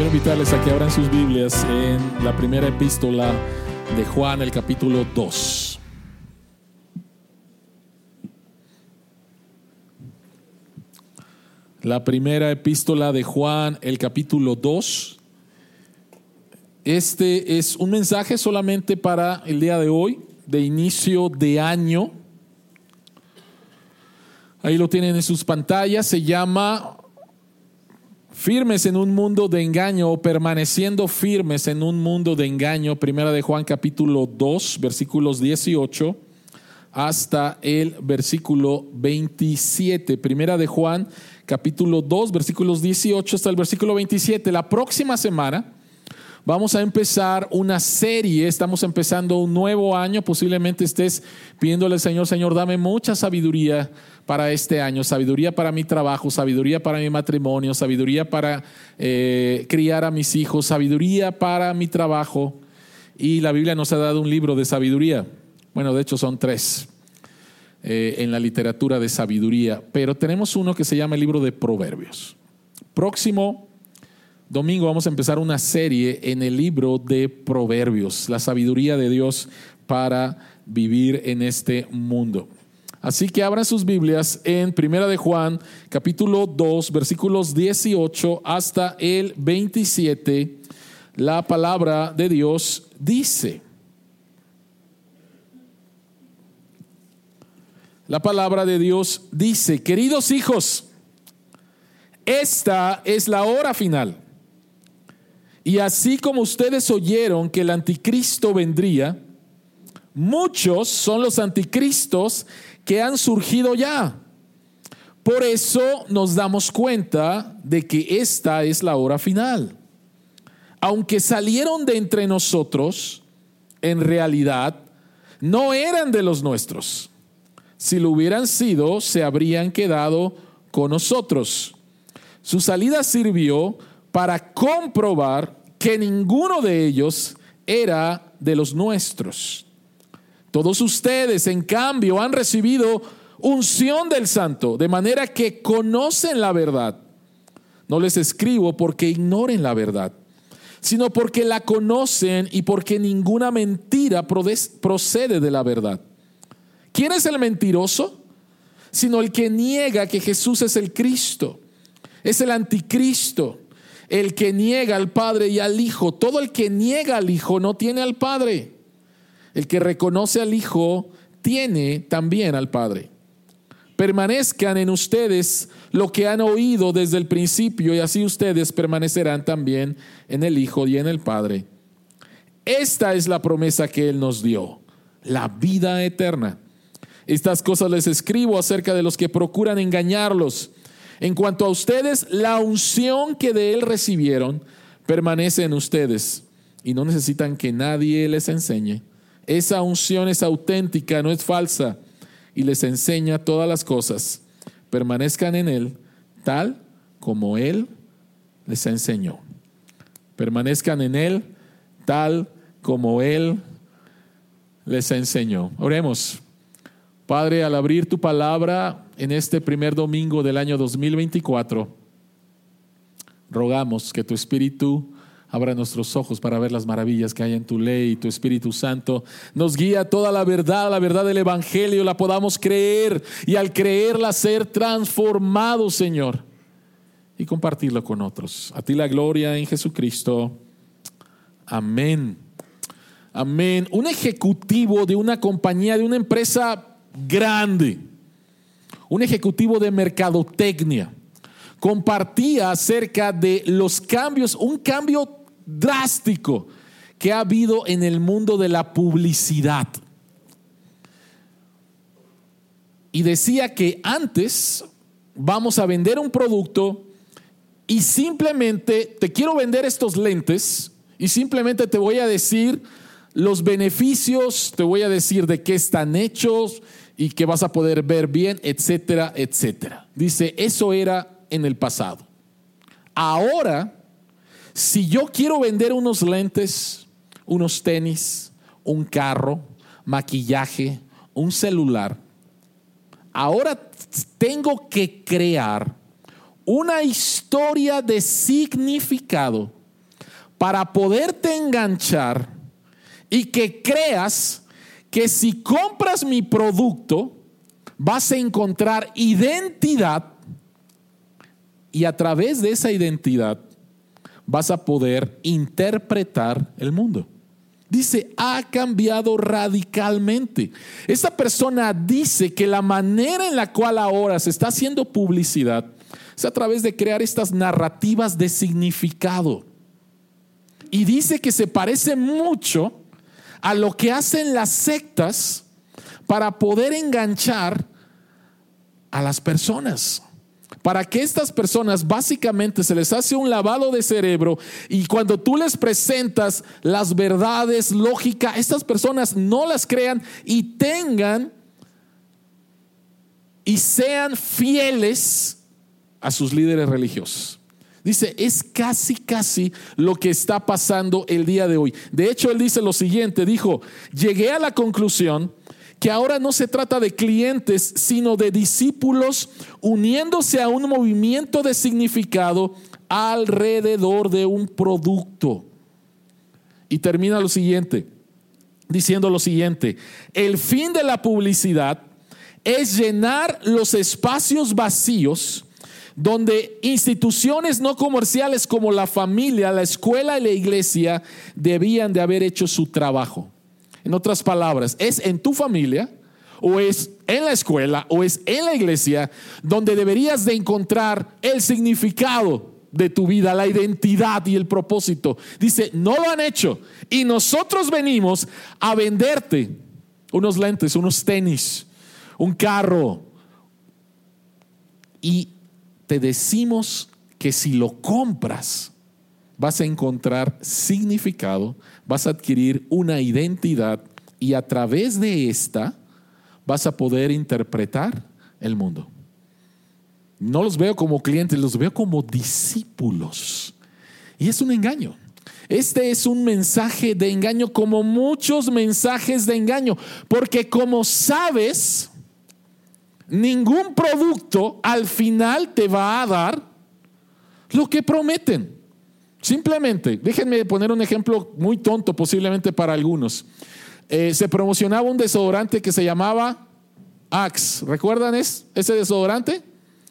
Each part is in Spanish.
Quiero invitarles a que abran sus Biblias en la primera epístola de Juan, el capítulo 2. La primera epístola de Juan, el capítulo 2. Este es un mensaje solamente para el día de hoy, de inicio de año. Ahí lo tienen en sus pantallas. Se llama Firmes en un mundo de engaño o permaneciendo firmes en un mundo de engaño. Primera de Juan capítulo 2, versículos 18 hasta el versículo 27. Primera de Juan capítulo 2, versículos 18 hasta el versículo 27. La próxima semana Vamos a empezar una serie, estamos empezando un nuevo año, posiblemente estés pidiéndole al Señor, Señor, dame mucha sabiduría para este año, sabiduría para mi trabajo, sabiduría para mi matrimonio, sabiduría para eh, criar a mis hijos, sabiduría para mi trabajo. Y la Biblia nos ha dado un libro de sabiduría. Bueno, de hecho son tres eh, en la literatura de sabiduría, pero tenemos uno que se llama el libro de Proverbios. Próximo domingo vamos a empezar una serie en el libro de Proverbios, la sabiduría de Dios para vivir en este mundo. Así que abran sus Biblias en Primera de Juan, capítulo 2, versículos 18 hasta el 27. La palabra de Dios dice, La palabra de Dios dice, queridos hijos, esta es la hora final. Y así como ustedes oyeron que el anticristo vendría, muchos son los anticristos que han surgido ya. Por eso nos damos cuenta de que esta es la hora final. Aunque salieron de entre nosotros, en realidad no eran de los nuestros. Si lo hubieran sido, se habrían quedado con nosotros. Su salida sirvió para comprobar que ninguno de ellos era de los nuestros. Todos ustedes, en cambio, han recibido unción del santo, de manera que conocen la verdad. No les escribo porque ignoren la verdad, sino porque la conocen y porque ninguna mentira procede de la verdad. ¿Quién es el mentiroso? Sino el que niega que Jesús es el Cristo es el anticristo, el que niega al Padre y al Hijo. Todo el que niega al Hijo no tiene al Padre. El que reconoce al Hijo tiene también al Padre. Permanezcan en ustedes lo que han oído desde el principio y así ustedes permanecerán también en el Hijo y en el Padre. Esta es la promesa que Él nos dio, la vida eterna. Estas cosas les escribo acerca de los que procuran engañarlos en cuanto a ustedes, la unción que de Él recibieron permanece en ustedes y no necesitan que nadie les enseñe. Esa unción es auténtica, no es falsa y les enseña todas las cosas. Permanezcan en Él tal como Él les enseñó. Permanezcan en Él tal como Él les enseñó. Oremos. Padre, al abrir tu palabra en este primer domingo del año 2024, rogamos que tu Espíritu abra nuestros ojos para ver las maravillas que hay en tu ley y tu Espíritu Santo nos guía toda la verdad, la verdad del Evangelio, la podamos creer y al creerla ser transformados, Señor, y compartirlo con otros. A ti la gloria en Jesucristo. Amén. Amén. Un ejecutivo de una compañía, de una empresa grande, un ejecutivo de mercadotecnia, compartía acerca de los cambios, un cambio drástico que ha habido en el mundo de la publicidad. Y decía que antes vamos a vender un producto y simplemente te quiero vender estos lentes y simplemente te voy a decir los beneficios, te voy a decir de qué están hechos, y que vas a poder ver bien, etcétera, etcétera. Dice, eso era en el pasado. Ahora, si yo quiero vender unos lentes, unos tenis, un carro, maquillaje, un celular, ahora tengo que crear una historia de significado para poderte enganchar y que creas que si compras mi producto vas a encontrar identidad y a través de esa identidad vas a poder interpretar el mundo. Dice, ha cambiado radicalmente. Esta persona dice que la manera en la cual ahora se está haciendo publicidad es a través de crear estas narrativas de significado. Y dice que se parece mucho a lo que hacen las sectas para poder enganchar a las personas para que estas personas básicamente se les hace un lavado de cerebro y cuando tú les presentas las verdades, lógica, estas personas no las crean y tengan y sean fieles a sus líderes religiosos. Dice, es casi, casi lo que está pasando el día de hoy. De hecho, él dice lo siguiente, dijo, llegué a la conclusión que ahora no se trata de clientes, sino de discípulos uniéndose a un movimiento de significado alrededor de un producto. Y termina lo siguiente, diciendo lo siguiente, el fin de la publicidad es llenar los espacios vacíos donde instituciones no comerciales como la familia, la escuela y la iglesia debían de haber hecho su trabajo. En otras palabras, es en tu familia o es en la escuela o es en la iglesia donde deberías de encontrar el significado de tu vida, la identidad y el propósito. Dice, no lo han hecho y nosotros venimos a venderte unos lentes, unos tenis, un carro y te decimos que si lo compras, vas a encontrar significado, vas a adquirir una identidad y a través de esta vas a poder interpretar el mundo. No los veo como clientes, los veo como discípulos. Y es un engaño. Este es un mensaje de engaño como muchos mensajes de engaño, porque como sabes, ningún producto al final te va a dar lo que prometen. Simplemente, déjenme poner un ejemplo muy tonto posiblemente para algunos. Eh, se promocionaba un desodorante que se llamaba Axe. ¿Recuerdan ese desodorante?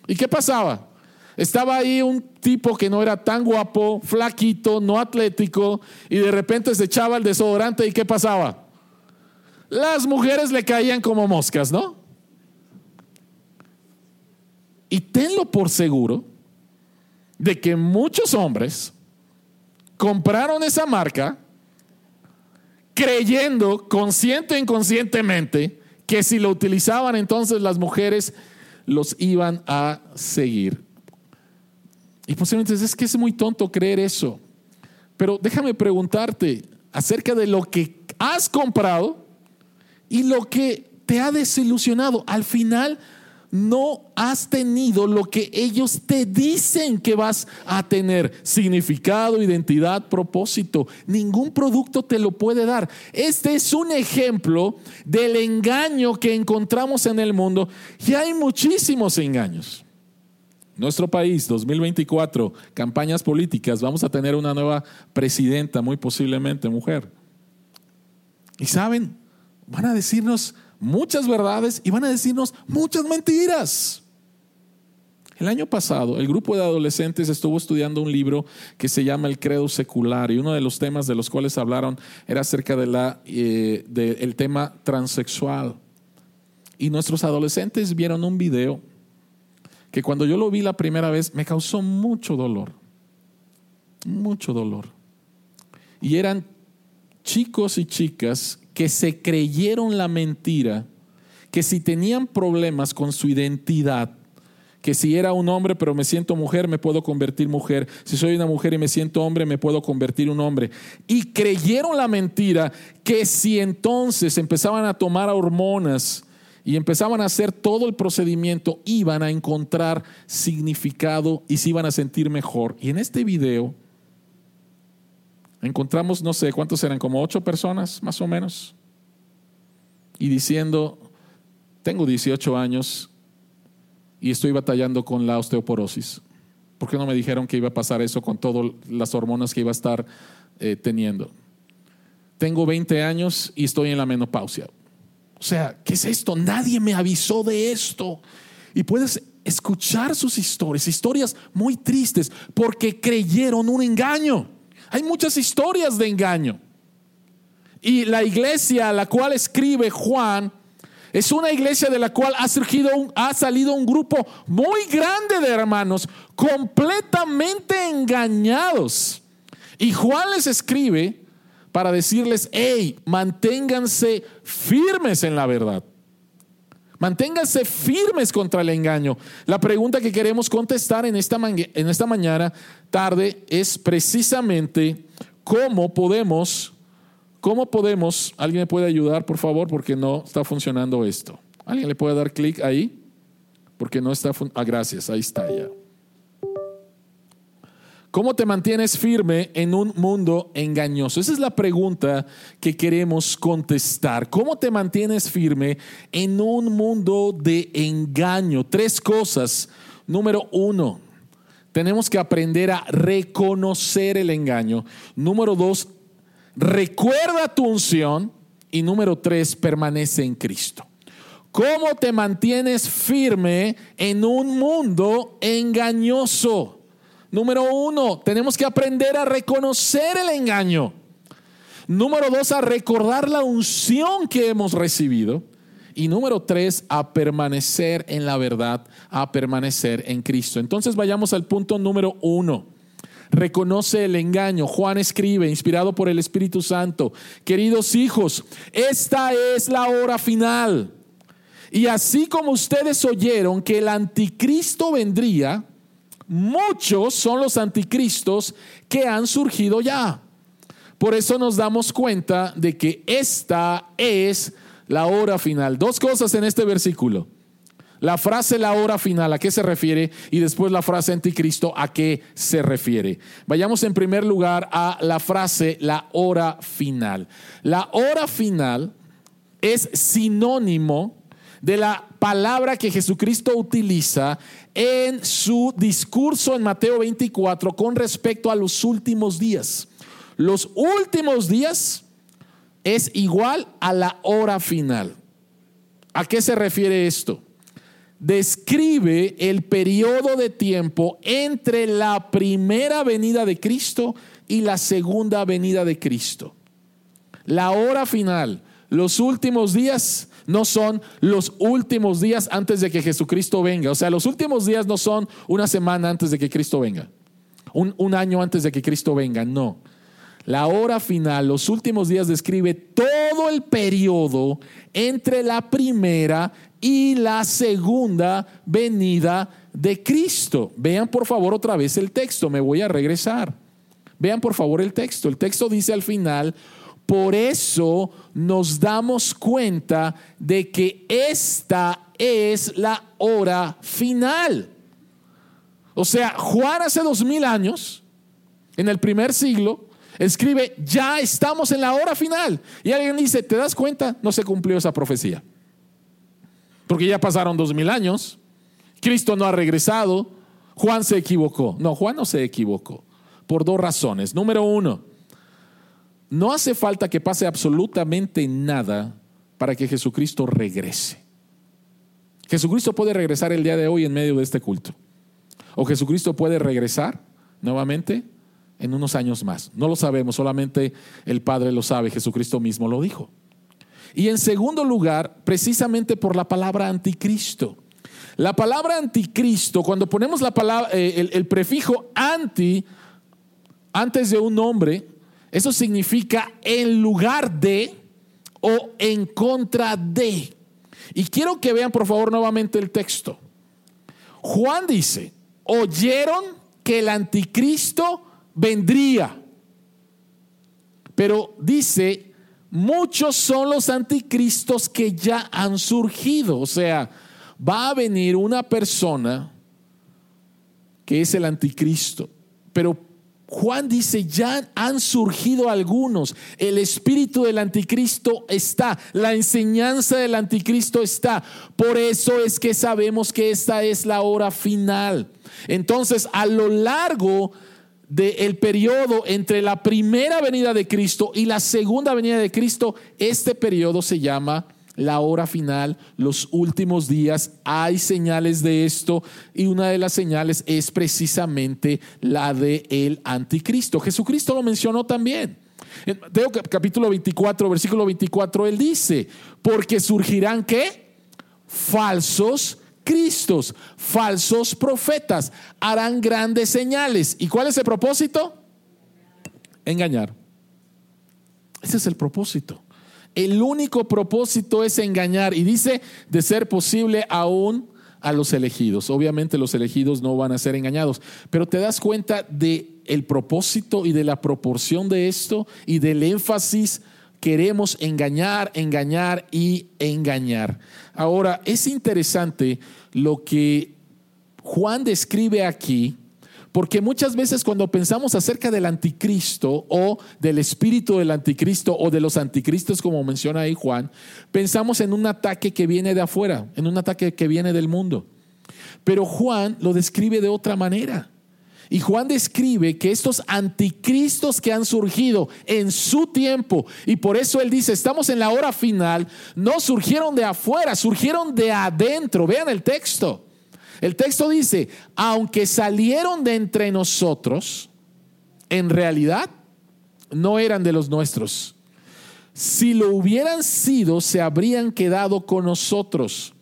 ¿Y qué pasaba? Estaba ahí un tipo que no era tan guapo, flaquito, no atlético, y de repente se echaba el desodorante y ¿qué pasaba? Las mujeres le caían como moscas, ¿no? Y tenlo por seguro de que muchos hombres compraron esa marca creyendo consciente e inconscientemente que si lo utilizaban entonces las mujeres los iban a seguir. Y posiblemente es que es muy tonto creer eso. Pero déjame preguntarte acerca de lo que has comprado y lo que te ha desilusionado. Al final, no has tenido lo que ellos te dicen que vas a tener. Significado, identidad, propósito. Ningún producto te lo puede dar. Este es un ejemplo del engaño que encontramos en el mundo y hay muchísimos engaños. Nuestro país, 2024, campañas políticas, vamos a tener una nueva presidenta, muy posiblemente mujer. Y saben, van a decirnos muchas verdades y van a decirnos muchas mentiras. El año pasado, el grupo de adolescentes estuvo estudiando un libro que se llama El Credo Secular y uno de los temas de los cuales hablaron era acerca de la, eh, del tema transexual. Y nuestros adolescentes vieron un video que cuando yo lo vi la primera vez me causó mucho dolor, mucho dolor. Y eran chicos y chicas que se creyeron la mentira, que si tenían problemas con su identidad, que si era un hombre pero me siento mujer, me puedo convertir mujer. Si soy una mujer y me siento hombre, me puedo convertir un hombre. Y creyeron la mentira que si entonces empezaban a tomar hormonas y empezaban a hacer todo el procedimiento, iban a encontrar significado y se iban a sentir mejor. Y en este video encontramos, no sé cuántos eran, como ocho personas más o menos, y diciendo, tengo 18 años y estoy batallando con la osteoporosis. ¿Por qué no me dijeron que iba a pasar eso con todas las hormonas que iba a estar eh, teniendo? Tengo 20 años y estoy en la menopausia. O sea, ¿qué es esto? Nadie me avisó de esto. Y puedes escuchar sus historias, historias muy tristes, porque creyeron un engaño. Hay muchas historias de engaño. Y la iglesia a la cual escribe Juan es una iglesia de la cual ha surgido ha salido un grupo muy grande de hermanos completamente engañados. Y Juan les escribe para decirles, hey, manténganse firmes en la verdad. Manténganse firmes contra el engaño. La pregunta que queremos contestar en esta, en esta mañana, tarde, es precisamente cómo podemos, cómo podemos, alguien me puede ayudar, por favor, porque no está funcionando esto. ¿Alguien le puede dar clic ahí? Porque no está, ah, gracias, ahí está ya. ¿Cómo te mantienes firme en un mundo engañoso? Esa es la pregunta que queremos contestar. ¿Cómo te mantienes firme en un mundo de engaño? Tres cosas. Número uno, tenemos que aprender a reconocer el engaño. Número dos, recuerda tu unción. Y número tres, permanece en Cristo. ¿Cómo te mantienes firme en un mundo engañoso? Número uno, tenemos que aprender a reconocer el engaño. Número dos, a recordar la unción que hemos recibido. Y número tres, a permanecer en la verdad, a permanecer en Cristo. Entonces vayamos al punto número uno. Reconoce el engaño. Juan escribe, inspirado por el Espíritu Santo, queridos hijos, esta es la hora final. Y así como ustedes oyeron que el anticristo vendría, muchos son los anticristos que han surgido ya. Por eso nos damos cuenta de que esta es la hora final. Dos cosas en este versículo. La frase la hora final, ¿a qué se refiere? Y después la frase anticristo, ¿a qué se refiere? Vayamos en primer lugar a la frase la hora final. La hora final es sinónimo de la palabra que Jesucristo utiliza en su discurso en Mateo 24 con respecto a los últimos días. Los últimos días es igual a la hora final. ¿A qué se refiere esto? Describe el periodo de tiempo entre la primera venida de Cristo y la segunda venida de Cristo. La hora final, los últimos días, no son los últimos días antes de que Jesucristo venga. O sea, los últimos días no son una semana antes de que Cristo venga, un, año antes de que Cristo venga, no. La hora final, los últimos días, describe todo el periodo entre la primera y la segunda venida de Cristo. Vean por favor otra vez el texto, me voy a regresar. Vean por favor el texto. El texto dice al final, por eso nos damos cuenta de que esta es la hora final. O sea, Juan hace dos mil años, en el primer siglo, escribe, ya estamos en la hora final. Y alguien dice, ¿te das cuenta? No se cumplió esa profecía. Porque ya pasaron dos mil años, Cristo no ha regresado, Juan se equivocó. No, Juan no se equivocó, por dos razones. Número uno, no hace falta que pase absolutamente nada para que Jesucristo regrese. Jesucristo puede regresar el día de hoy en medio de este culto. O Jesucristo puede regresar nuevamente en unos años más. No lo sabemos, solamente el Padre lo sabe, Jesucristo mismo lo dijo. Y en segundo lugar, precisamente por la palabra anticristo. La palabra anticristo, cuando ponemos la palabra, eh, el, el prefijo anti antes de un nombre, eso significa en lugar de o en contra de. Y quiero que vean por favor nuevamente el texto. Juan dice, oyeron que el anticristo vendría. Pero dice, muchos son los anticristos que ya han surgido. O sea, va a venir una persona que es el anticristo. Pero Juan dice, ya han surgido algunos, el espíritu del anticristo está, la enseñanza del anticristo está. Por eso es que sabemos que esta es la hora final. Entonces, a lo largo del periodo entre la primera venida de Cristo y la segunda venida de Cristo, este periodo se llama la hora final, los últimos días. Hay señales de esto y una de las señales es precisamente la de el anticristo. Jesucristo lo mencionó también. En Mateo capítulo 24, versículo 24, él dice, porque surgirán qué? Falsos cristos, falsos profetas, harán grandes señales. ¿Y cuál es el propósito? Engañar. Ese es el propósito. El único propósito es engañar y dice de ser posible aún a los elegidos. Obviamente los elegidos no van a ser engañados, pero te das cuenta de el propósito y de la proporción de esto y del énfasis queremos engañar, engañar y engañar. Ahora, es interesante lo que Juan describe aquí porque muchas veces cuando pensamos acerca del anticristo o del espíritu del anticristo o de los anticristos, como menciona ahí Juan, pensamos en un ataque que viene de afuera, en un ataque que viene del mundo. Pero Juan lo describe de otra manera. Y Juan describe que estos anticristos que han surgido en su tiempo, y por eso él dice, estamos en la hora final, no surgieron de afuera, surgieron de adentro. Vean el texto. El texto dice, aunque salieron de entre nosotros, en realidad no eran de los nuestros. Si lo hubieran sido, se habrían quedado con nosotros.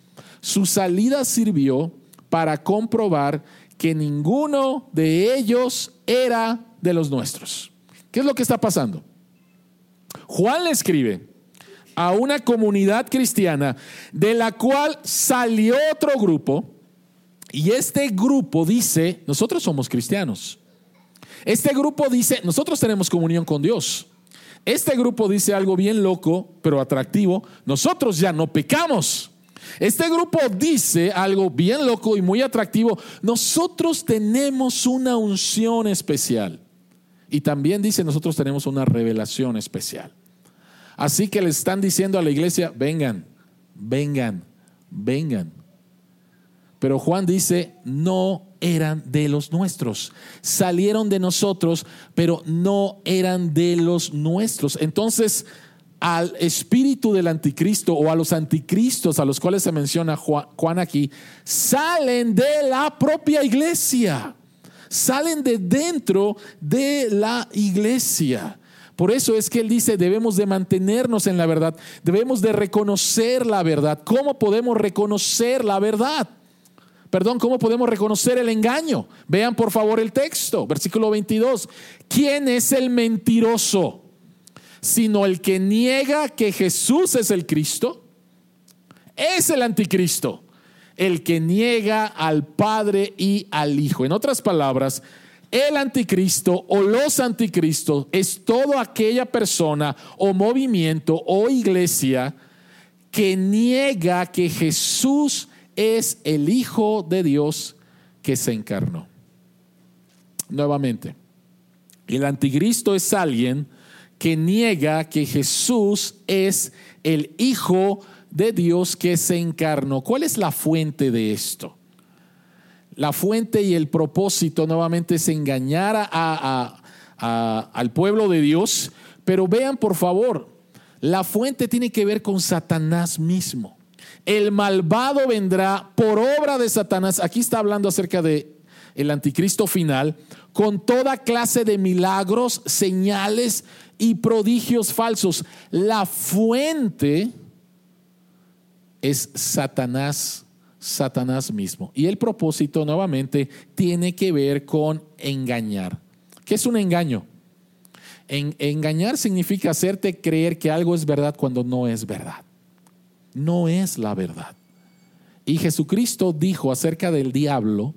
Su salida sirvió para comprobar que ninguno de ellos era de los nuestros. ¿Qué es lo que está pasando? Juan le escribe a una comunidad cristiana de la cual salió otro grupo y este grupo dice, nosotros somos cristianos. Este grupo dice, nosotros tenemos comunión con Dios. Este grupo dice algo bien loco, pero atractivo, nosotros ya no pecamos. Este grupo dice algo bien loco y muy atractivo, nosotros tenemos una unción especial. Y también dice, nosotros tenemos una revelación especial. Así que le están diciendo a la iglesia, vengan, vengan, vengan. Pero Juan dice, no eran de los nuestros. Salieron de nosotros, pero no eran de los nuestros. Entonces, al espíritu del anticristo o a los anticristos a los cuales se menciona Juan aquí, salen de la propia iglesia. Salen de dentro de la iglesia. Por eso es que él dice, debemos de mantenernos en la verdad, debemos de reconocer la verdad. ¿Cómo podemos reconocer la verdad? Perdón, ¿cómo podemos reconocer el engaño? Vean por favor el texto, versículo 22. ¿Quién es el mentiroso? Sino el que niega que Jesús es el Cristo. Es el anticristo. El que niega al Padre y al Hijo. En otras palabras, el anticristo o los anticristos es toda aquella persona o movimiento o iglesia que niega que Jesús es el Hijo de Dios que se encarnó. Nuevamente, el anticristo es alguien que niega que Jesús es el Hijo de Dios que se encarnó. ¿Cuál es la fuente de esto? La fuente y el propósito nuevamente es engañar al pueblo de Dios, pero vean por favor, la fuente tiene que ver con Satanás mismo el malvado vendrá por obra de Satanás. Aquí está hablando acerca de el anticristo final, con toda clase de milagros, señales y prodigios falsos. La fuente es Satanás, Satanás mismo. Y el propósito nuevamente tiene que ver con engañar. ¿Qué es un engaño? engañar significa hacerte creer que algo es verdad cuando no es verdad no es la verdad. Y Jesucristo dijo acerca del diablo,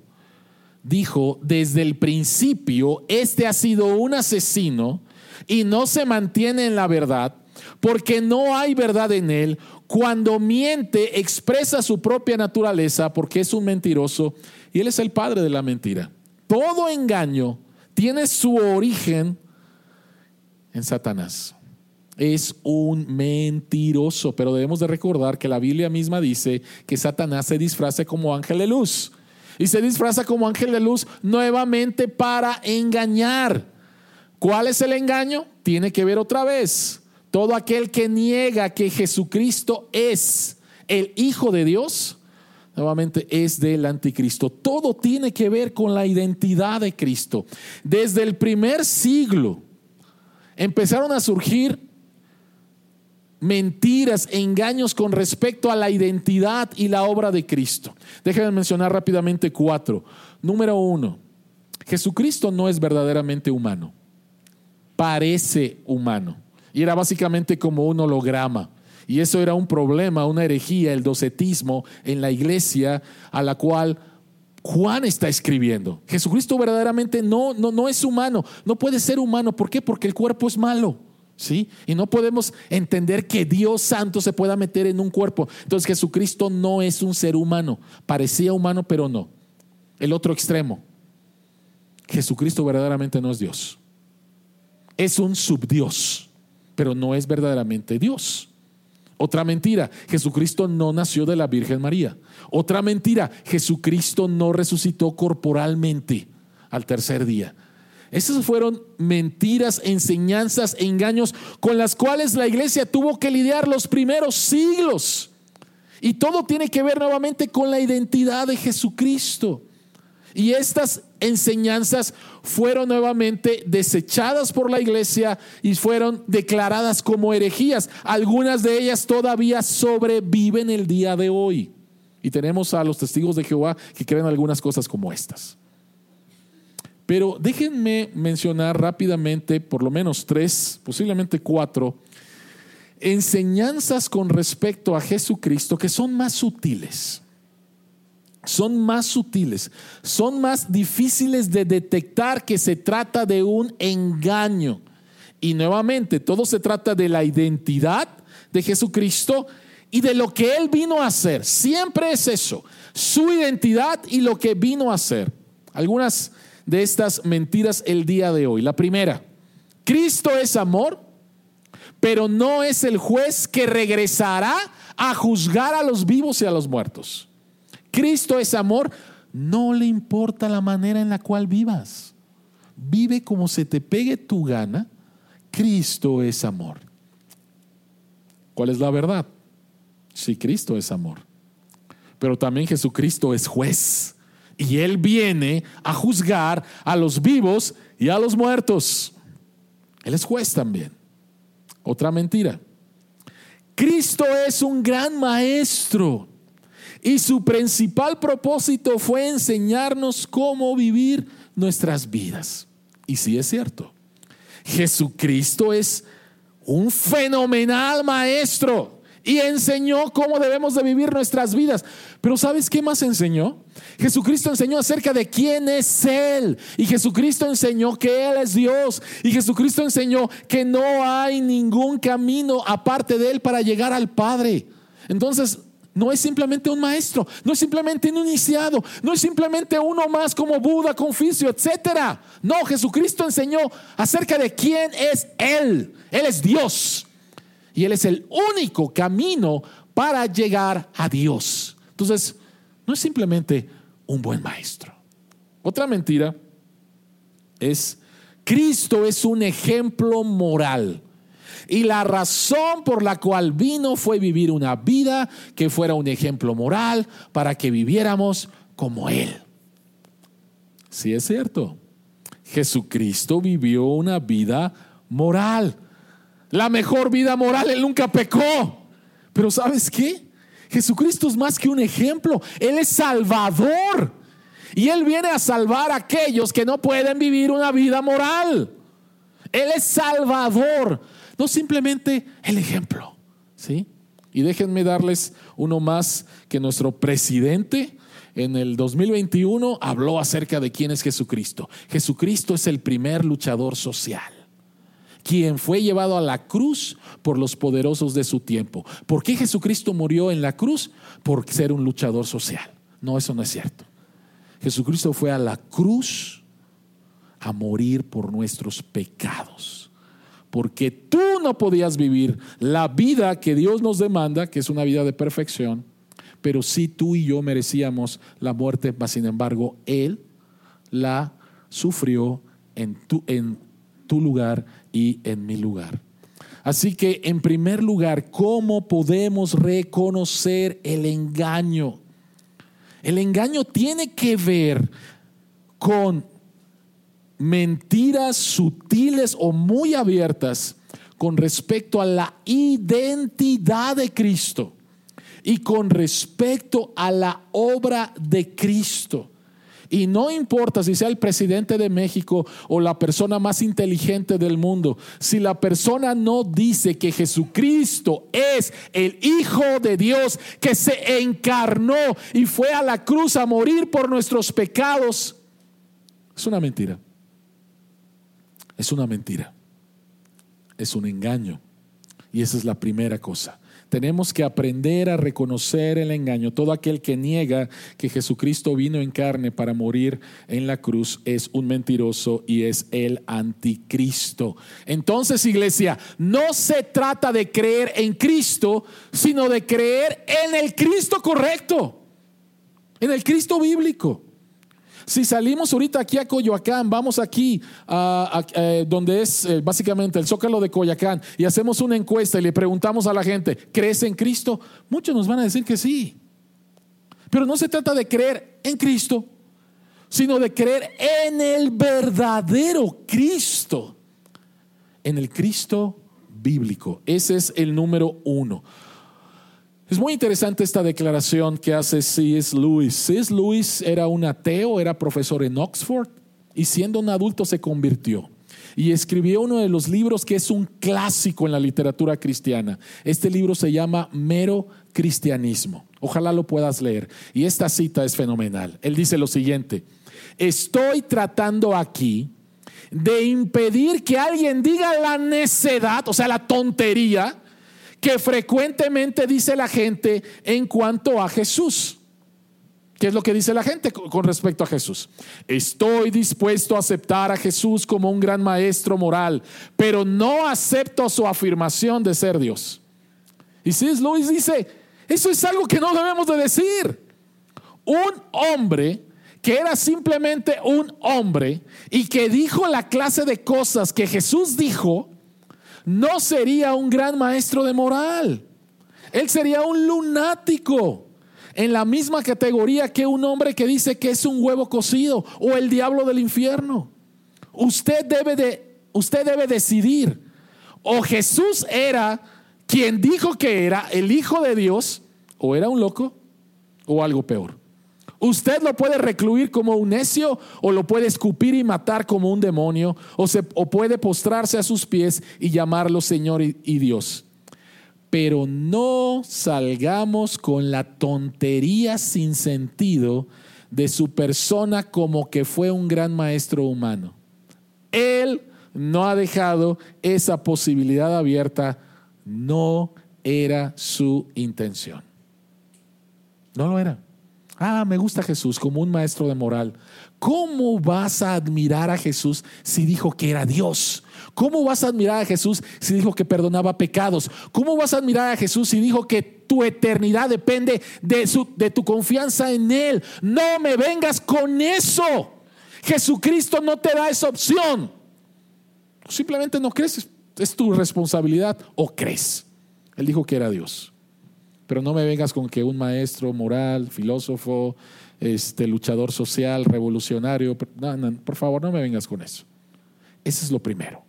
dijo, desde el principio, este ha sido un asesino y no se mantiene en la verdad, porque no hay verdad en él. Cuando miente, expresa su propia naturaleza, porque es un mentiroso y él es el padre de la mentira. Todo engaño tiene su origen en Satanás. Es un mentiroso, pero debemos de recordar que la Biblia misma dice que Satanás se disfraza como ángel de luz. Y se disfraza como ángel de luz nuevamente para engañar. ¿Cuál es el engaño? Tiene que ver otra vez. Todo aquel que niega que Jesucristo es el Hijo de Dios, nuevamente es del anticristo. Todo tiene que ver con la identidad de Cristo. Desde el primer siglo empezaron a surgir mentiras, engaños con respecto a la identidad y la obra de Cristo. Déjenme mencionar rápidamente cuatro. Número uno, Jesucristo no es verdaderamente humano, parece humano. Y era básicamente como un holograma. Y eso era un problema, una herejía, el docetismo en la iglesia a la cual Juan está escribiendo. Jesucristo verdaderamente no, no, no es humano, no puede ser humano. ¿Por qué? Porque el cuerpo es malo. ¿Sí? Y no podemos entender que Dios Santo se pueda meter en un cuerpo. Entonces Jesucristo no es un ser humano. Parecía humano, pero no. El otro extremo. Jesucristo verdaderamente no es Dios. Es un subdios, pero no es verdaderamente Dios. Otra mentira, Jesucristo no nació de la Virgen María. Otra mentira, Jesucristo no resucitó corporalmente al tercer día. Esas fueron mentiras, enseñanzas, engaños con las cuales la iglesia tuvo que lidiar los primeros siglos. Y todo tiene que ver nuevamente con la identidad de Jesucristo. Y estas enseñanzas fueron nuevamente desechadas por la iglesia y fueron declaradas como herejías. Algunas de ellas todavía sobreviven el día de hoy. Y tenemos a los testigos de Jehová que creen algunas cosas como estas. Pero déjenme mencionar rápidamente por lo menos tres, posiblemente cuatro, enseñanzas con respecto a Jesucristo que son más sutiles son más sutiles, son más difíciles de detectar que se trata de un engaño. Y nuevamente, todo se trata de la identidad de Jesucristo y de lo que Él vino a hacer. Siempre es eso, su identidad y lo que vino a hacer. Algunas de estas mentiras el día de hoy. La primera, Cristo es amor, pero no es el juez que regresará a juzgar a los vivos y a los muertos. Cristo es amor, no le importa la manera en la cual vivas. Vive como se te pegue tu gana. Cristo es amor. ¿Cuál es la verdad? Sí, Cristo es amor. Pero también Jesucristo es juez. Y Él viene a juzgar a los vivos y a los muertos. Él es juez también. Otra mentira. Cristo es un gran maestro. Y su principal propósito fue enseñarnos cómo vivir nuestras vidas. Y sí es cierto, Jesucristo es un fenomenal maestro y enseñó cómo debemos de vivir nuestras vidas. Pero ¿sabes qué más enseñó? Jesucristo enseñó acerca de quién es Él. Y Jesucristo enseñó que Él es Dios. Y Jesucristo enseñó que no hay ningún camino aparte de Él para llegar al Padre. Entonces, no es simplemente un maestro, no es simplemente un iniciado, no es simplemente uno más como Buda, Confucio, etc. No, Jesucristo enseñó acerca de quién es Él. Él es Dios. Y Él es el único camino para llegar a Dios. Entonces, no es simplemente un buen maestro. Otra mentira es, Cristo es un ejemplo moral. Y la razón por la cual vino fue vivir una vida que fuera un ejemplo moral para que viviéramos como Él. Sí es cierto. Jesucristo vivió una vida moral. La mejor vida moral, Él nunca pecó. Pero ¿sabes qué? Jesucristo es más que un ejemplo. Él es salvador. Y Él viene a salvar a aquellos que no pueden vivir una vida moral. Él es salvador no simplemente el ejemplo, ¿sí? Y déjenme darles uno más que nuestro presidente en el 2021 habló acerca de quién es Jesucristo. Jesucristo es el primer luchador social, quien fue llevado a la cruz por los poderosos de su tiempo. ¿Por qué Jesucristo murió en la cruz? Por ser un luchador social. No, eso no es cierto. Jesucristo fue a la cruz a morir por nuestros pecados. Porque tú no podías vivir la vida que Dios nos demanda, que es una vida de perfección, pero sí tú y yo merecíamos la muerte, mas sin embargo Él la sufrió en tu, en tu lugar y en mi lugar. Así que, en primer lugar, ¿cómo podemos reconocer el engaño? El engaño tiene que ver con mentiras sutiles o muy abiertas con respecto a la identidad de Cristo y con respecto a la obra de Cristo. Y no importa si sea el presidente de México o la persona más inteligente del mundo, si la persona no dice que Jesucristo es el Hijo de Dios que se encarnó y fue a la cruz a morir por nuestros pecados, es una mentira. Es una mentira. Es un engaño. Y esa es la primera cosa. Tenemos que aprender a reconocer el engaño. Todo aquel que niega que Jesucristo vino en carne para morir en la cruz es un mentiroso y es el anticristo. Entonces, iglesia, no se trata de creer en Cristo, sino de creer en el Cristo correcto, en el Cristo bíblico. Si salimos ahorita aquí a Coyoacán, vamos aquí a, eh, donde es eh, básicamente el zócalo de Coyoacán y hacemos una encuesta y le preguntamos a la gente, ¿crees en Cristo? Muchos nos van a decir que sí. Pero no se trata de creer en Cristo, sino de creer en el verdadero Cristo, en el Cristo bíblico. Ese es el número uno. Es muy interesante esta declaración que hace C.S. Lewis. C.S. Lewis era un ateo, era profesor en Oxford y siendo un adulto se convirtió y escribió uno de los libros que es un clásico en la literatura cristiana. Este libro se llama Mero Cristianismo. Ojalá lo puedas leer. Y esta cita es fenomenal. Él dice lo siguiente, estoy tratando aquí de impedir que alguien diga la necedad, o sea, la tontería, que frecuentemente dice la gente en cuanto a Jesús. ¿Qué es lo que dice la gente con respecto a Jesús? Estoy dispuesto a aceptar a Jesús como un gran maestro moral, pero no acepto su afirmación de ser Dios. Y si Luis dice, eso es algo que no debemos de decir. Un hombre que era simplemente un hombre y que dijo la clase de cosas que Jesús dijo, no sería un gran maestro de moral. Él sería un lunático en la misma categoría que un hombre que dice que es un huevo cocido o el diablo del infierno. Usted debe de usted debe decidir o Jesús era quien dijo que era el hijo de Dios o era un loco o algo peor. Usted lo puede recluir como un necio o lo puede escupir y matar como un demonio o, se, puede postrarse a sus pies y llamarlo Señor y, y Dios. Pero no salgamos con la tontería sin sentido de su persona como que fue un gran maestro humano. Él no ha dejado esa posibilidad abierta, no era su intención. No lo era. Ah, me gusta Jesús como un maestro de moral. ¿Cómo vas a admirar a Jesús si dijo que era Dios? ¿Cómo vas a admirar a Jesús si dijo que perdonaba pecados? ¿Cómo vas a admirar a Jesús si dijo que tu eternidad depende de, su, de tu confianza en Él? No me vengas con eso. Jesucristo no te da esa opción. Simplemente no crees, es tu responsabilidad o crees. Él dijo que era Dios pero no me vengas con que un maestro moral, filósofo, este, luchador social, revolucionario, por favor, no me vengas con eso. Ese es lo primero,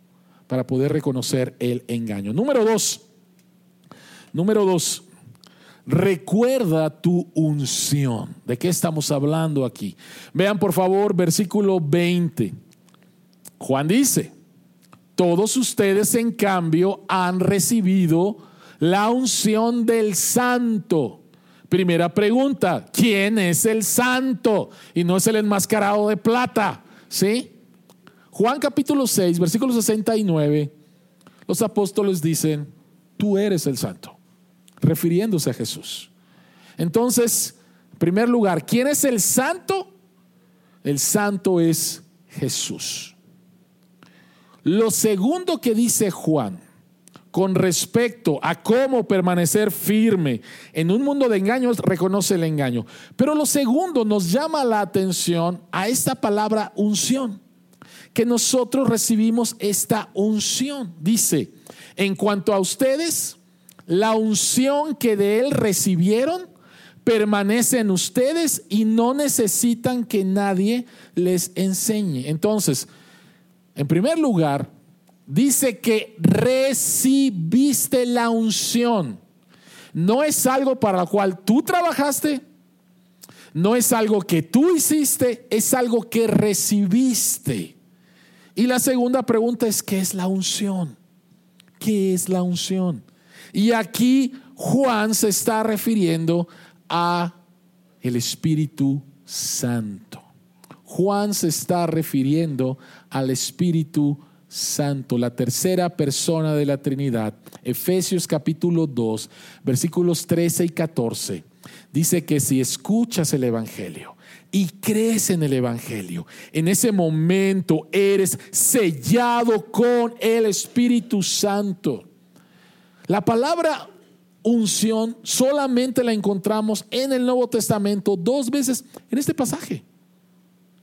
para poder reconocer el engaño. Número dos, número dos, recuerda tu unción. ¿De qué estamos hablando aquí? Vean por favor versículo 20. Juan dice, todos ustedes en cambio han recibido la unción del santo. Primera pregunta, ¿quién es el santo? Y no es el enmascarado de plata, ¿sí? Juan capítulo 6, versículo 69, los apóstoles dicen, tú eres el santo, refiriéndose a Jesús. Entonces, en primer lugar, ¿quién es el santo? El santo es Jesús. Lo segundo que dice Juan con respecto a cómo permanecer firme en un mundo de engaños, reconoce el engaño. Pero lo segundo nos llama la atención a esta palabra unción, que nosotros recibimos esta unción. Dice, en cuanto a ustedes, la unción que de él recibieron permanece en ustedes y no necesitan que nadie les enseñe. Entonces, en primer lugar, dice que recibiste la unción. No es algo para lo cual tú trabajaste, no es algo que tú hiciste, es algo que recibiste. Y la segunda pregunta es, ¿qué es la unción? ¿Qué es la unción? Y aquí Juan se está refiriendo a el Espíritu Santo. Juan se está refiriendo al Espíritu Santo, la tercera persona de la Trinidad. Efesios capítulo 2, versículos 13 y 14. Dice que si escuchas el Evangelio y crees en el Evangelio, en ese momento eres sellado con el Espíritu Santo. La palabra unción solamente la encontramos en el Nuevo Testamento dos veces en este pasaje.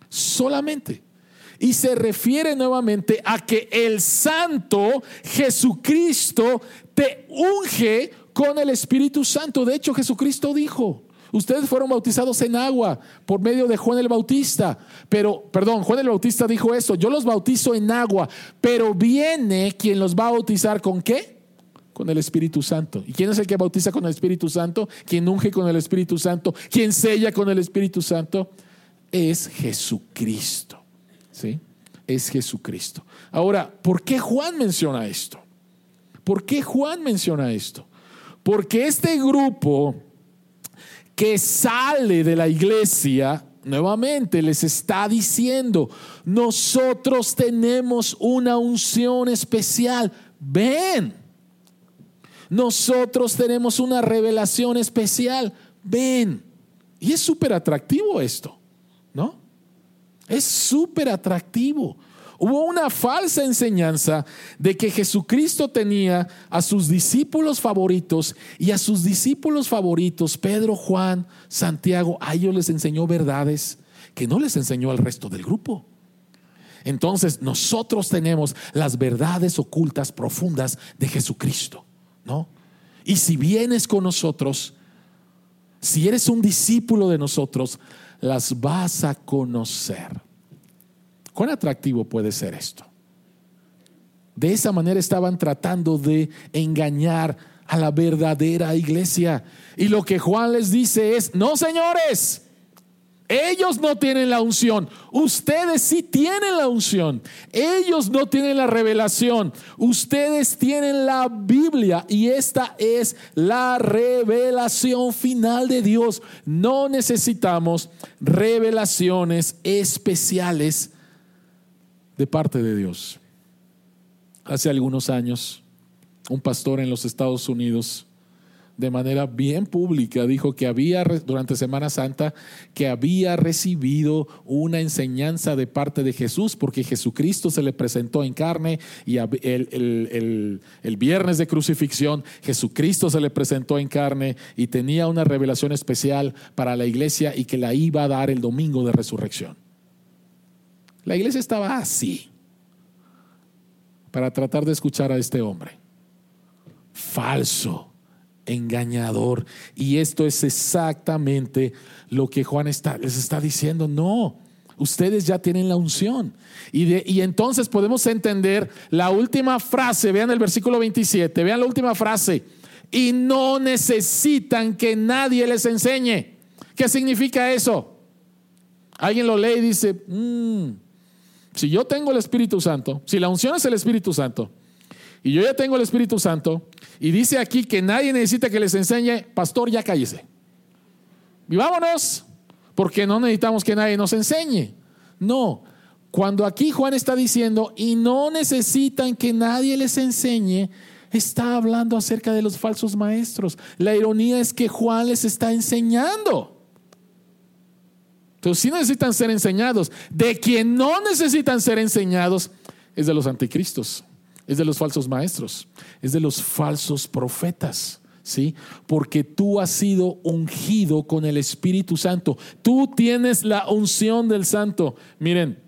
Solamente. Y se refiere nuevamente a que el Santo Jesucristo te unge con el Espíritu Santo. De hecho, Jesucristo dijo, ustedes fueron bautizados en agua por medio de Juan el Bautista. Pero, perdón, Juan el Bautista dijo esto, yo los bautizo en agua, pero viene quien los va a bautizar con qué? con el Espíritu Santo. ¿Y quién es el que bautiza con el Espíritu Santo? ¿Quién unge con el Espíritu Santo? ¿Quién sella con el Espíritu Santo? Es Jesucristo. Es Jesucristo. Ahora, ¿por qué Juan menciona esto? ¿Por qué Juan menciona esto? Porque este grupo que sale de la iglesia nuevamente les está diciendo, nosotros tenemos una unción especial. Ven, nosotros tenemos una revelación especial. Ven. Y es súper atractivo esto, ¿no? Es súper atractivo. Hubo una falsa enseñanza de que Jesucristo tenía a sus discípulos favoritos y a sus discípulos favoritos, Pedro, Juan, Santiago, a ellos les enseñó verdades que no les enseñó al resto del grupo. Entonces nosotros tenemos las verdades ocultas profundas de Jesucristo. ¿no? Y si vienes con nosotros, si eres un discípulo de nosotros, las vas a conocer. ¿Cuán atractivo puede ser esto? De esa manera estaban tratando de engañar a la verdadera iglesia. Y lo que Juan les dice es, no señores, ellos no tienen la unción. Ustedes sí tienen la unción. Ellos no tienen la revelación. Ustedes tienen la Biblia y esta es la revelación final de Dios. No necesitamos revelaciones especiales de parte de Dios. Hace algunos años, un pastor en los Estados Unidos de manera bien pública, dijo que había, durante Semana Santa, que había recibido una enseñanza de parte de Jesús, porque Jesucristo se le presentó en carne y el, el viernes de crucifixión, Jesucristo se le presentó en carne y tenía una revelación especial para la iglesia y que la iba a dar el domingo de resurrección. La iglesia estaba así para tratar de escuchar a este hombre. Falso engañador. Y esto es exactamente lo que Juan está, les está diciendo. No, ustedes ya tienen la unción. Y, y entonces podemos entender la última frase, vean el versículo 27, vean la última frase. Y no necesitan que nadie les enseñe. ¿Qué significa eso? Alguien lo lee y dice, mm, si yo tengo el Espíritu Santo, si la unción es el Espíritu Santo, y yo ya tengo el Espíritu Santo, y dice aquí que nadie necesita que les enseñe, pastor, ya cállese. Y vámonos, porque no necesitamos que nadie nos enseñe. No, cuando aquí Juan está diciendo, y no necesitan que nadie les enseñe, está hablando acerca de los falsos maestros. La ironía es que Juan les está enseñando. Entonces, si necesitan ser enseñados. De quien no necesitan ser enseñados es de los anticristos, es de los falsos maestros, es de los falsos profetas. ¿Sí? Porque tú has sido ungido con el Espíritu Santo. Tú tienes la unción del Santo. Miren,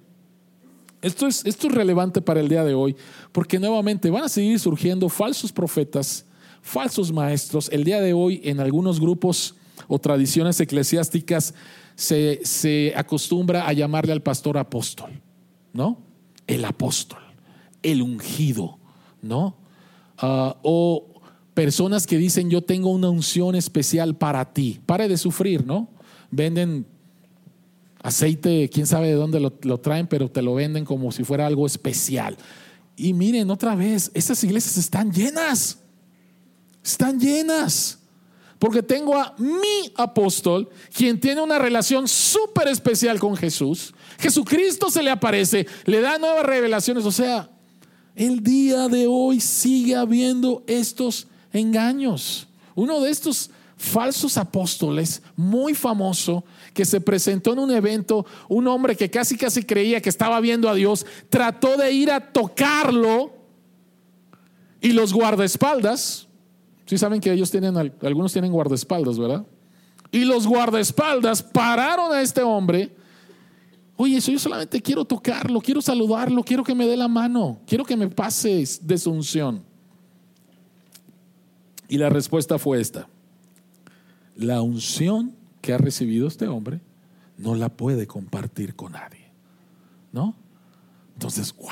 esto es, esto es relevante para el día de hoy, porque nuevamente van a seguir surgiendo falsos profetas, falsos maestros. El día de hoy en algunos grupos o tradiciones eclesiásticas se, se acostumbra a llamarle al pastor apóstol, ¿no? El apóstol, el ungido, ¿no? Ah, o personas que dicen yo tengo una unción especial para ti. Pare de sufrir, ¿no? Venden aceite, quién sabe de dónde lo, lo, traen, pero te lo venden como si fuera algo especial. Y miren, otra vez, estas iglesias están llenas, están llenas. Porque tengo a mi apóstol, quien tiene una relación súper especial con Jesús. Jesucristo se le aparece, le da nuevas revelaciones. O sea, el día de hoy sigue habiendo estos engaños. Uno de estos falsos apóstoles, muy famoso, que se presentó en un evento, un hombre que casi casi creía que estaba viendo a Dios, trató de ir a tocarlo y los guardaespaldas Sí saben que ellos tienen, algunos tienen guardaespaldas, ¿verdad? Y los guardaespaldas pararon a este hombre. Oye, eso yo solamente quiero tocarlo, quiero saludarlo, quiero que me dé la mano, quiero que me pases de su unción. Y la respuesta fue esta. La unción que ha recibido este hombre no la puede compartir con nadie. ¿No? Entonces, wow.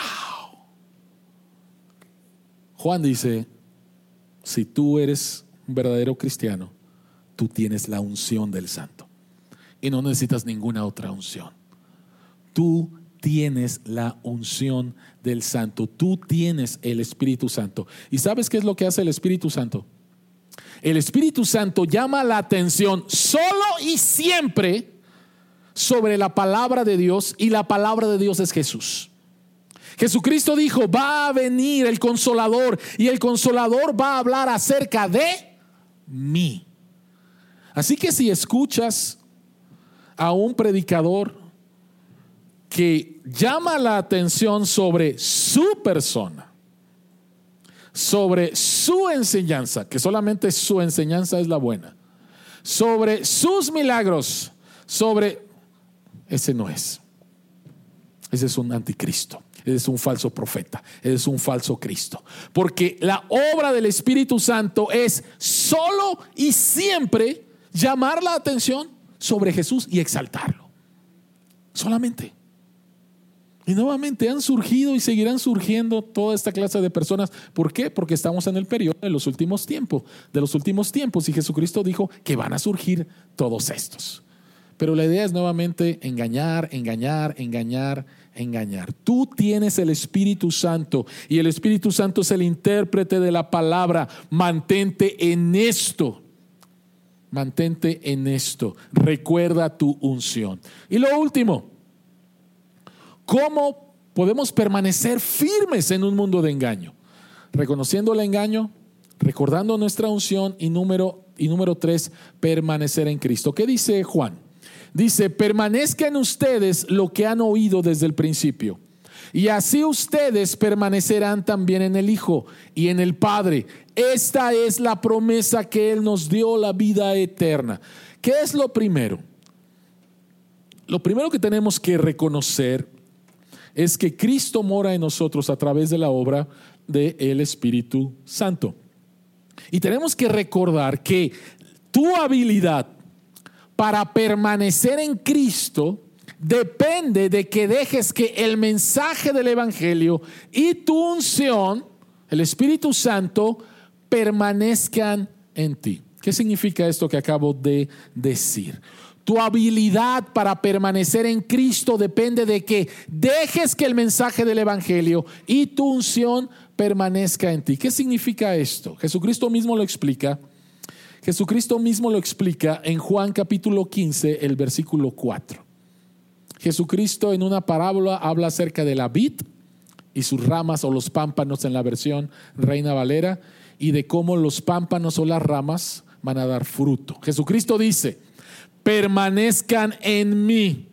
Juan dice, si tú eres un verdadero cristiano, tú tienes la unción del santo. Y no necesitas ninguna otra unción. Tú tienes la unción del santo. Tú tienes el Espíritu Santo. ¿Y sabes qué es lo que hace el Espíritu Santo? El Espíritu Santo llama la atención solo y siempre sobre la palabra de Dios y la palabra de Dios es Jesús. Jesucristo dijo, va a venir el consolador y el consolador va a hablar acerca de mí. Así que si escuchas a un predicador que llama la atención sobre su persona, sobre su enseñanza, que solamente su enseñanza es la buena, sobre sus milagros, sobre... Ese no es. Ese es un anticristo. Es un falso profeta, es un falso Cristo. Porque la obra del Espíritu Santo es solo y siempre llamar la atención sobre Jesús y exaltarlo. Solamente. Y nuevamente han surgido y seguirán surgiendo toda esta clase de personas. ¿Por qué? Porque estamos en el periodo de los últimos tiempos, de los últimos tiempos. Y Jesucristo dijo que van a surgir todos estos. Pero la idea es nuevamente engañar, engañar, engañar, engañar. Tú tienes el Espíritu Santo y el Espíritu Santo es el intérprete de la palabra. Mantente en esto. Mantente en esto. Recuerda tu unción. Y lo último, ¿cómo podemos permanecer firmes en un mundo de engaño? Reconociendo el engaño, recordando nuestra unción y número, y número tres, permanecer en Cristo. ¿Qué dice Juan? Dice, permanezcan ustedes lo que han oído desde el principio. Y así ustedes permanecerán también en el Hijo y en el Padre. Esta es la promesa que Él nos dio, la vida eterna. ¿Qué es lo primero? Lo primero que tenemos que reconocer es que Cristo mora en nosotros a través de la obra del Espíritu Santo. Y tenemos que recordar que tu habilidad para permanecer en Cristo depende de que dejes que el mensaje del Evangelio y tu unción, el Espíritu Santo, permanezcan en ti. ¿Qué significa esto que acabo de decir? Tu habilidad para permanecer en Cristo depende de que dejes que el mensaje del Evangelio y tu unción permanezca en ti. ¿Qué significa esto? Jesucristo mismo lo explica Jesucristo mismo lo explica en Juan capítulo 15, el versículo 4. Jesucristo en una parábola habla acerca de la vid y sus ramas o los pámpanos en la versión Reina Valera y de cómo los pámpanos o las ramas van a dar fruto. Jesucristo dice, permanezcan en mí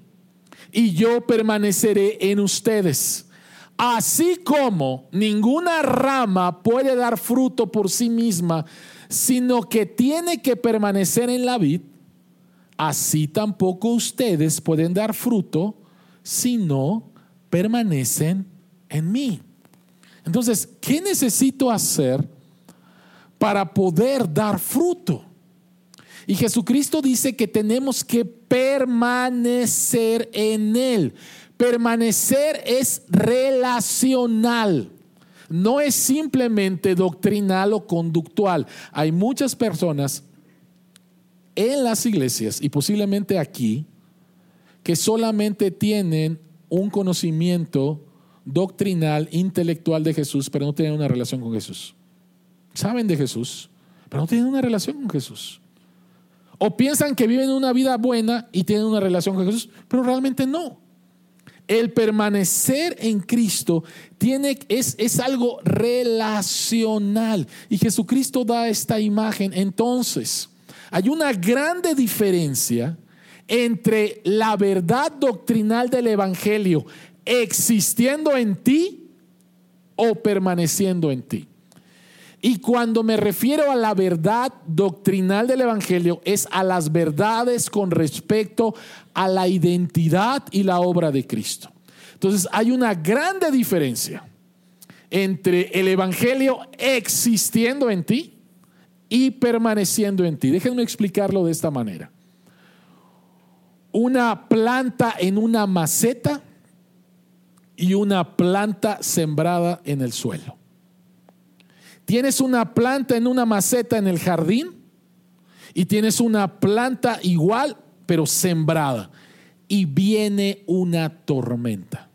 y yo permaneceré en ustedes. Así como ninguna rama puede dar fruto por sí misma, sino que tiene que permanecer en la vid, así tampoco ustedes pueden dar fruto si no permanecen en mí. Entonces, ¿qué necesito hacer para poder dar fruto? Y Jesucristo dice que tenemos que permanecer en Él. Permanecer es relacional. No es simplemente doctrinal o conductual. Hay muchas personas en las iglesias y posiblemente aquí que solamente tienen un conocimiento doctrinal, intelectual de Jesús, pero no tienen una relación con Jesús. Saben de Jesús, pero no tienen una relación con Jesús. O piensan que viven una vida buena y tienen una relación con Jesús, pero realmente no. El permanecer en Cristo tiene, es, es algo relacional. Y Jesucristo da esta imagen. Entonces, hay una grande diferencia entre la verdad doctrinal del Evangelio existiendo en ti o permaneciendo en ti. Y cuando me refiero a la verdad doctrinal del Evangelio, es a las verdades con respecto a la identidad y la obra de Cristo. Entonces hay una grande diferencia entre el Evangelio existiendo en ti y permaneciendo en ti. Déjenme explicarlo de esta manera. Una planta en una maceta y una planta sembrada en el suelo. Tienes una planta en una maceta en el jardín y tienes una planta igual, pero sembrada. Y viene una tormenta.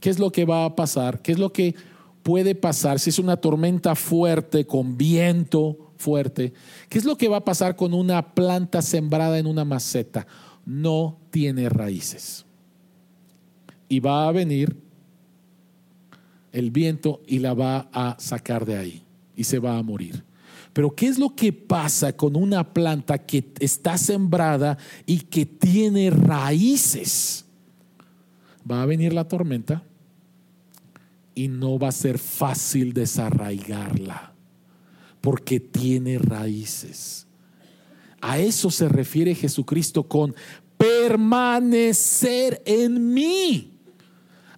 ¿Qué es lo que va a pasar? ¿Qué es lo que puede pasar si es una tormenta fuerte, con viento fuerte? ¿Qué es lo que va a pasar con una planta sembrada en una maceta? No tiene raíces. Y va a venir el viento y la va a sacar de ahí y se va a morir. Pero ¿qué es lo que pasa con una planta que está sembrada y que tiene raíces? Va a venir la tormenta y no va a ser fácil desarraigarla porque tiene raíces. A eso se refiere Jesucristo con permanecer en mí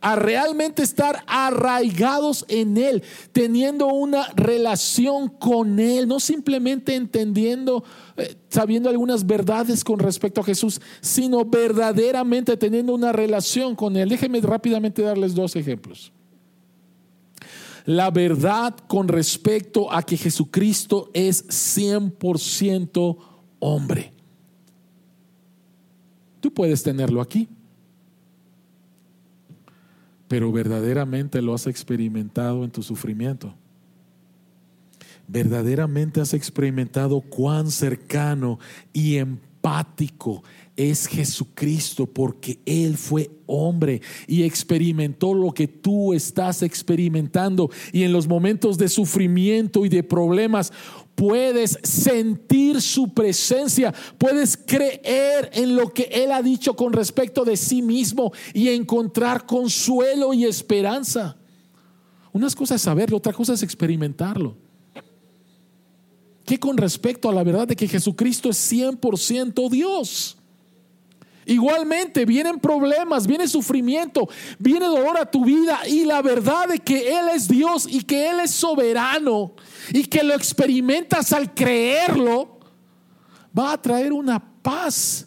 a realmente estar arraigados en Él, teniendo una relación con Él, no simplemente entendiendo, eh, sabiendo algunas verdades con respecto a Jesús, sino verdaderamente teniendo una relación con Él. Déjenme rápidamente darles dos ejemplos. La verdad con respecto a que Jesucristo es 100% hombre. Tú puedes tenerlo aquí pero verdaderamente lo has experimentado en tu sufrimiento. Verdaderamente has experimentado cuán cercano y empático es Jesucristo porque Él fue hombre y experimentó lo que tú estás experimentando. Y en los momentos de sufrimiento y de problemas, puedes sentir su presencia, puedes creer en lo que Él ha dicho con respecto de sí mismo y encontrar consuelo y esperanza. Unas cosas es saberlo, otra cosa es experimentarlo. Que con respecto a la verdad de que Jesucristo es 100% Dios. Igualmente vienen problemas, viene sufrimiento, viene dolor a tu vida y la verdad de que Él es Dios y que Él es soberano y que lo experimentas al creerlo, va a traer una paz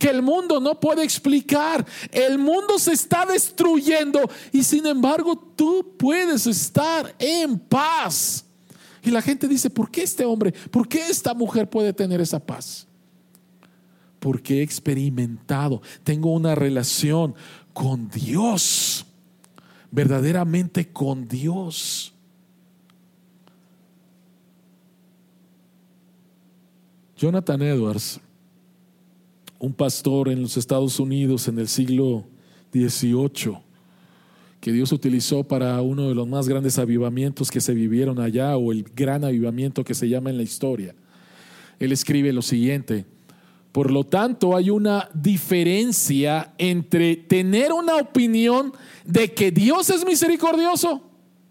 que el mundo no puede explicar. El mundo se está destruyendo y sin embargo tú puedes estar en paz. Y la gente dice, ¿por qué este hombre, por qué esta mujer puede tener esa paz? Porque he experimentado, tengo una relación con Dios, verdaderamente con Dios. Jonathan Edwards, un pastor en los Estados Unidos en el siglo XVIII, que Dios utilizó para uno de los más grandes avivamientos que se vivieron allá, o el gran avivamiento que se llama en la historia. Él escribe lo siguiente, Por lo tanto, hay una diferencia entre tener una opinión de que Dios es misericordioso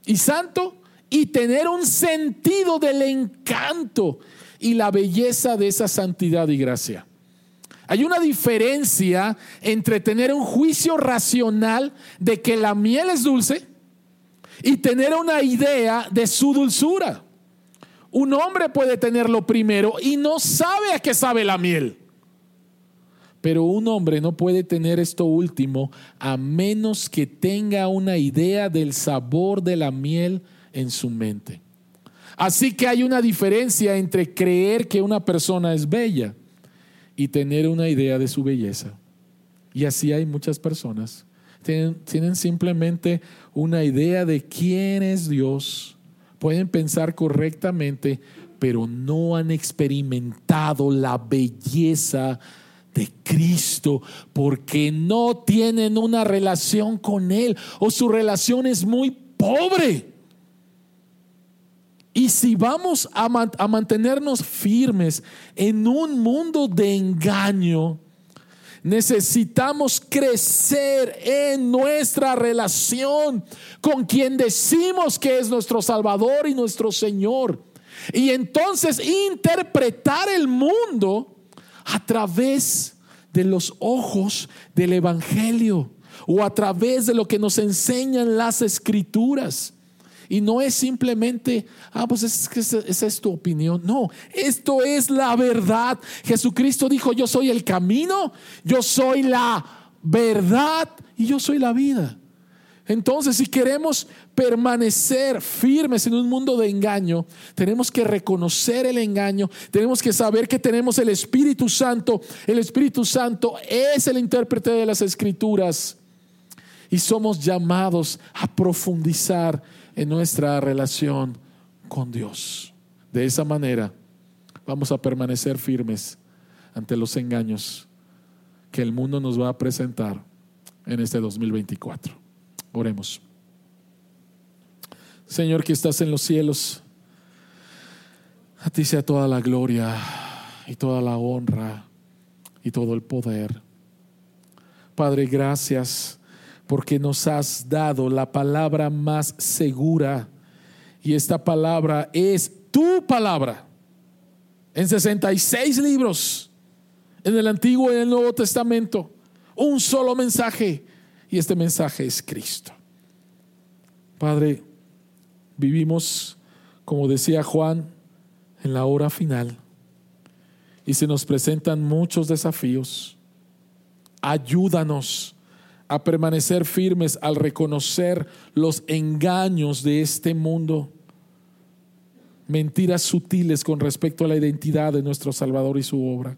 y santo y tener un sentido del encanto y la belleza de esa santidad y gracia. Hay una diferencia entre tener un juicio racional de que la miel es dulce y tener una idea de su dulzura. Un hombre puede tenerlo primero y no sabe a qué sabe la miel. Pero un hombre no puede tener esto último a menos que tenga una idea del sabor de la miel en su mente. Así que hay una diferencia entre creer que una persona es bella y tener una idea de su belleza. Y así hay muchas personas. Tienen, tienen simplemente una idea de quién es Dios. Pueden pensar correctamente, pero no han experimentado la belleza de Cristo porque no tienen una relación con Él o su relación es muy pobre. Y si vamos a, mantenernos firmes en un mundo de engaño, necesitamos crecer en nuestra relación con quien decimos que es nuestro Salvador y nuestro Señor. Y entonces interpretar el mundo a través de los ojos del Evangelio o a través de lo que nos enseñan las escrituras. Y no es simplemente, ah, pues es que esa es tu opinión. No, esto es la verdad. Jesucristo dijo, yo soy el camino, yo soy la verdad y yo soy la vida. Entonces, si queremos permanecer firmes en un mundo de engaño, tenemos que reconocer el engaño, tenemos que saber que tenemos el Espíritu Santo. El Espíritu Santo es el intérprete de las escrituras y somos llamados a profundizar en nuestra relación con Dios. De esa manera vamos a permanecer firmes ante los engaños que el mundo nos va a presentar en este 2024. Oremos. Señor que estás en los cielos, a ti sea toda la gloria y toda la honra y todo el poder. Padre, gracias porque nos has dado la palabra más segura y esta palabra es tu palabra. En 66 libros, en el Antiguo y el Nuevo Testamento, un solo mensaje y este mensaje es Cristo. Padre, vivimos, como decía Juan, en la hora final y se nos presentan muchos desafíos. Ayúdanos a permanecer firmes al reconocer los engaños de este mundo, mentiras sutiles con respecto a la identidad de nuestro Salvador y su obra.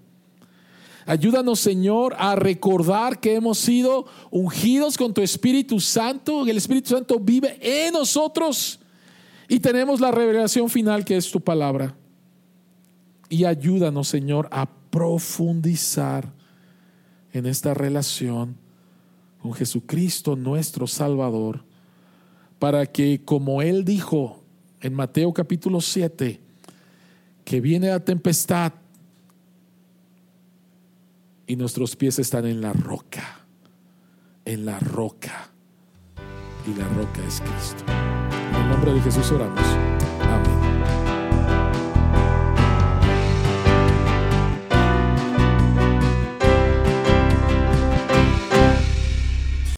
Ayúdanos, Señor, a recordar que hemos sido ungidos con tu Espíritu Santo, el Espíritu Santo vive en nosotros y tenemos la revelación final que es tu palabra. Y ayúdanos, Señor, a profundizar en esta relación con Jesucristo, nuestro Salvador, para que, como Él dijo en Mateo capítulo 7, que viene la tempestad, y nuestros pies están en la roca, en la roca. Y la roca es Cristo. En el nombre de Jesús oramos. Amén.